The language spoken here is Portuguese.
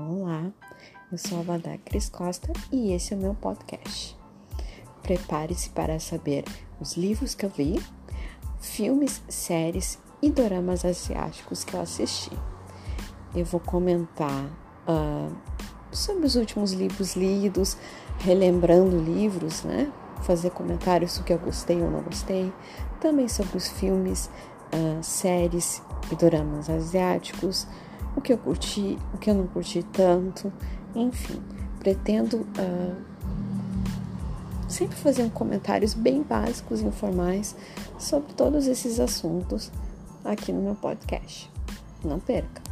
Olá, eu sou a Vada Cris Costa e esse é o meu podcast. Prepare-se para saber os livros que eu vi, filmes, séries e doramas asiáticos que eu assisti. Eu vou comentar uh, sobre os últimos livros lidos, relembrando livros, né? Fazer comentários sobre o que eu gostei ou não gostei, também sobre os filmes, uh, séries e doramas asiáticos o que eu curti, o que eu não curti tanto, enfim, pretendo uh, sempre fazer comentários bem básicos e informais sobre todos esses assuntos aqui no meu podcast. Não perca!